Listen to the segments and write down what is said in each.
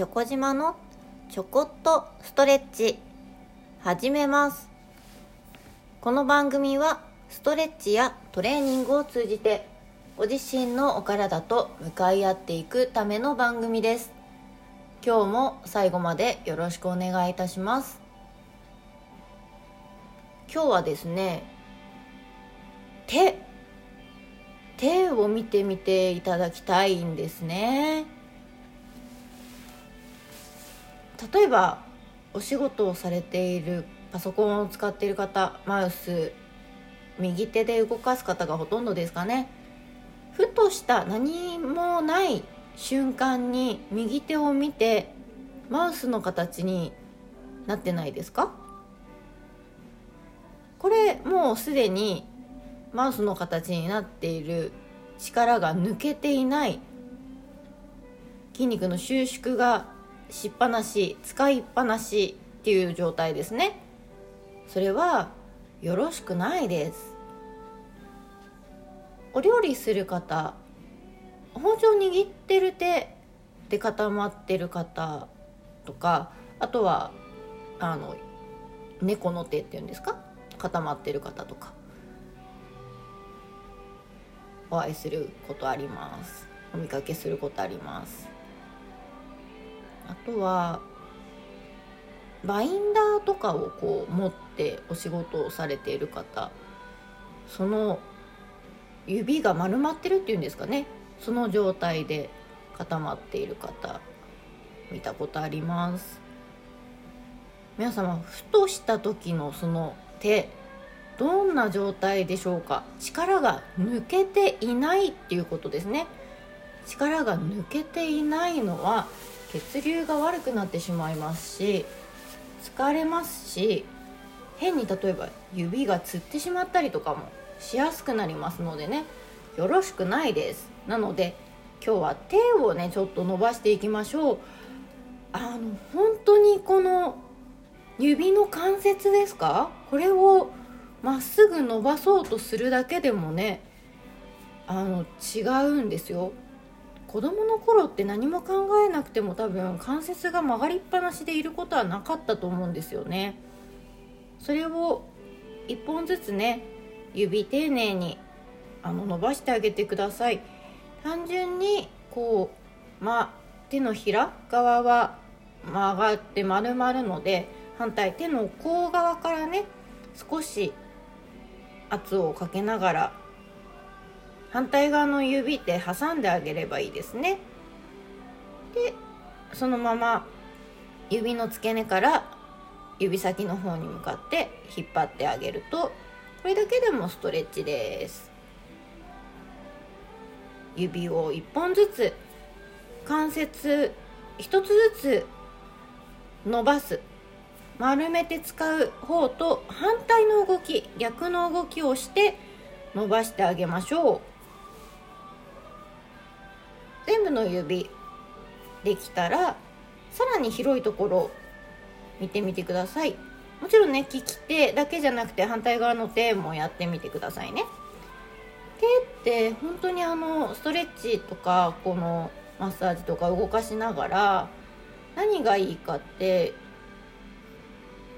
チョコ島のちょこっとストレッチ始めます。この番組はストレッチやトレーニングを通じてご自身のお体と向かい合っていくための番組です。今日も最後までよろしくお願いいたします。今日はですね手手を見てみていただきたいんですね。例えばお仕事をされているパソコンを使っている方マウス右手で動かす方がほとんどですかね。ふとした何もない瞬間に右手を見てマウスの形になってないですか？これもうすでにマウスの形になっている力が抜けていない筋肉の収縮がしっぱなし使いっぱなしっていう状態ですね。それはよろしくないです。お料理する方包丁握ってる手で固まってる方とかあとはあの猫の手っていうんですか？固まってる方とかお会いすることあります。お見かけすることあります。あとはバインダーとかをこう持ってお仕事をされている方その指が丸まってるっていうんですかね。その状態で固まっている方見たことあります。皆様ふとした時のその手どんな状態でしょうか。力が抜けていないっていうことですね。力が抜けていないのは血流が悪くなってしまいますし疲れますし変に例えば指がつってしまったりとかもしやすくなりますのでねよろしくないです。なので今日は手をねちょっと伸ばしていきましょう。あの本当にこの指の関節ですか？これをまっすぐ伸ばそうとするだけでもねあの違うんですよ。子供の頃って何も考えなくても多分関節が曲がりっぱなしでいることはなかったと思うんですよね。それを1本ずつね指丁寧にあの伸ばしてあげてください。単純にこうま手のひら側は曲がって丸まるので反対手の甲側からね少し圧をかけながら反対側の指で挟んであげればいいですね。でそのまま指の付け根から指先の方に向かって引っ張ってあげるとこれだけでもストレッチです。指を1本ずつ関節1つずつ伸ばす。丸めて使う方と反対の動き逆の動きをして伸ばしてあげましょう。全部の指できたらさらに広いところ見てみてください。もちろんね利き手だけじゃなくて反対側の手もやってみてくださいね。手って本当にあのストレッチとかこのマッサージとか動かしながら何がいいかって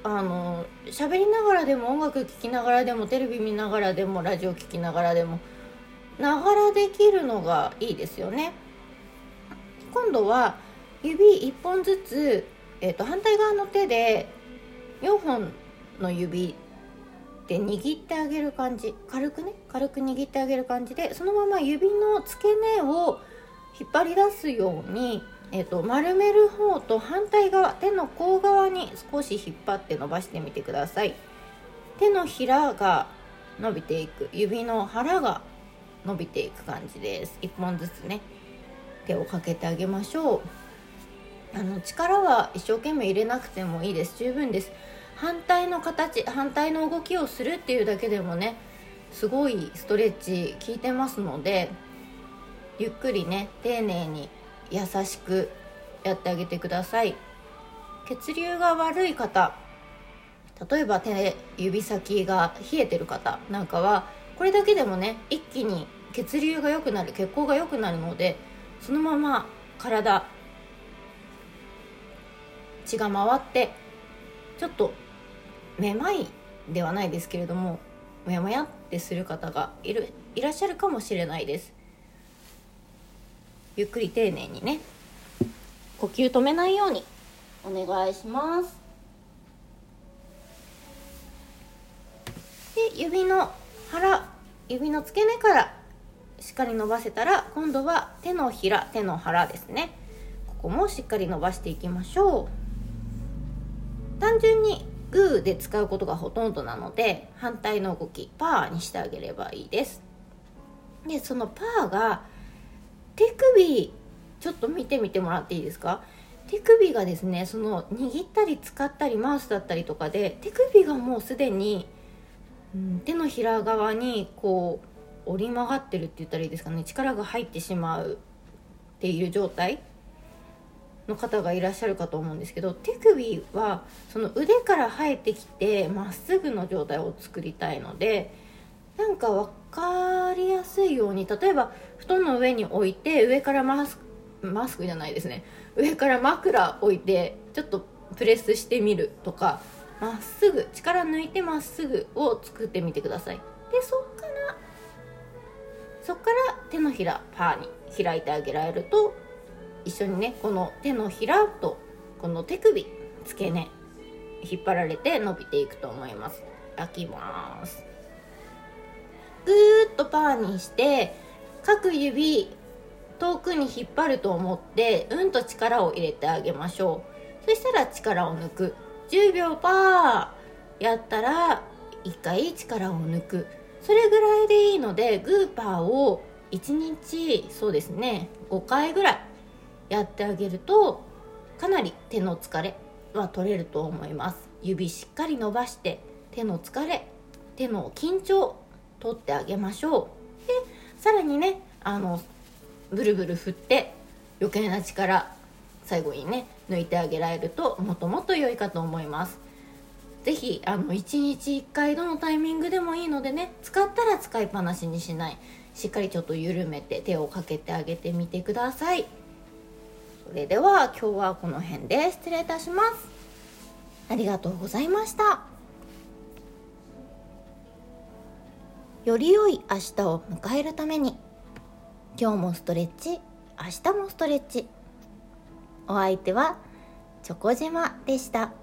あの喋りながらでも音楽聴きながらでもテレビ見ながらでもラジオ聴きながらでもながらできるのがいいですよね。今度は指1本ずつ、えーと、反対側の手で4本の指で握ってあげる感じ。軽くね。軽く握ってあげる感じでそのまま指の付け根を引っ張り出すようにえーと、丸める方と反対側手の甲側に少し引っ張って伸ばしてみてください。手のひらが伸びていく。指の腹が伸びていく感じです。1本ずつね。手をかけてあげましょう。あの力は一生懸命入れなくてもいいです。十分です。反対の形反対の動きをするっていうだけでもねすごいストレッチ効いてますのでゆっくりね丁寧に優しくやってあげてください。血流が悪い方例えば手指先が冷えてる方なんかはこれだけでもね一気に血流が良くなる血行が良くなるのでそのまま体血が回ってちょっとめまいではないですけれどももやもやってする方がいるいらっしゃるかもしれないです。ゆっくり丁寧にね呼吸止めないようにお願いします。で指の腹指の付け根からしっかり伸ばせたら今度は手のひら手の腹ですね。ここもしっかり伸ばしていきましょう。単純にグーで使うことがほとんどなので反対の動きパーにしてあげればいいです。でそのパーが手首ちょっと見てみてもらっていいですか？手首がですねその握ったり使ったりマウスだったりとかで手首がもうすでに、うん、手のひら側にこう折り曲がってるって言ったらいいですかね。力が入ってしまうっていう状態の方がいらっしゃるかと思うんですけど手首はその腕から生えてきてまっすぐの状態を作りたいのでなんか分かりやすいように例えば布団の上に置いて上からマスクマスクじゃないですね。上から枕置いてちょっとプレスしてみるとかまっすぐ力抜いてまっすぐを作ってみてください。でそっそっから手のひらパーに開いてあげられると一緒にねこの手のひらとこの手首付け根引っ張られて伸びていくと思います。開きます。ぐーっとパーにして各指遠くに引っ張ると思ってうんと力を入れてあげましょう。そしたら力を抜く。10秒パーやったら1回力を抜く。それぐらいでいいのでグーパーを1日そうですね5回ぐらいやってあげるとかなり手の疲れは取れると思います。指しっかり伸ばして手の疲れ手の緊張取ってあげましょう。でさらにねあのブルブル振って余計な力最後にね抜いてあげられるともっともっと良いかと思います。是非あの1日1回どのタイミングでもいいのでね使ったら使いっぱなしにしない。しっかりちょっと緩めて手をかけてあげてみてください。それでは今日はこの辺で失礼いたします。ありがとうございました。より良い明日を迎えるために今日もストレッチ明日もストレッチ。お相手はチョコ島でした。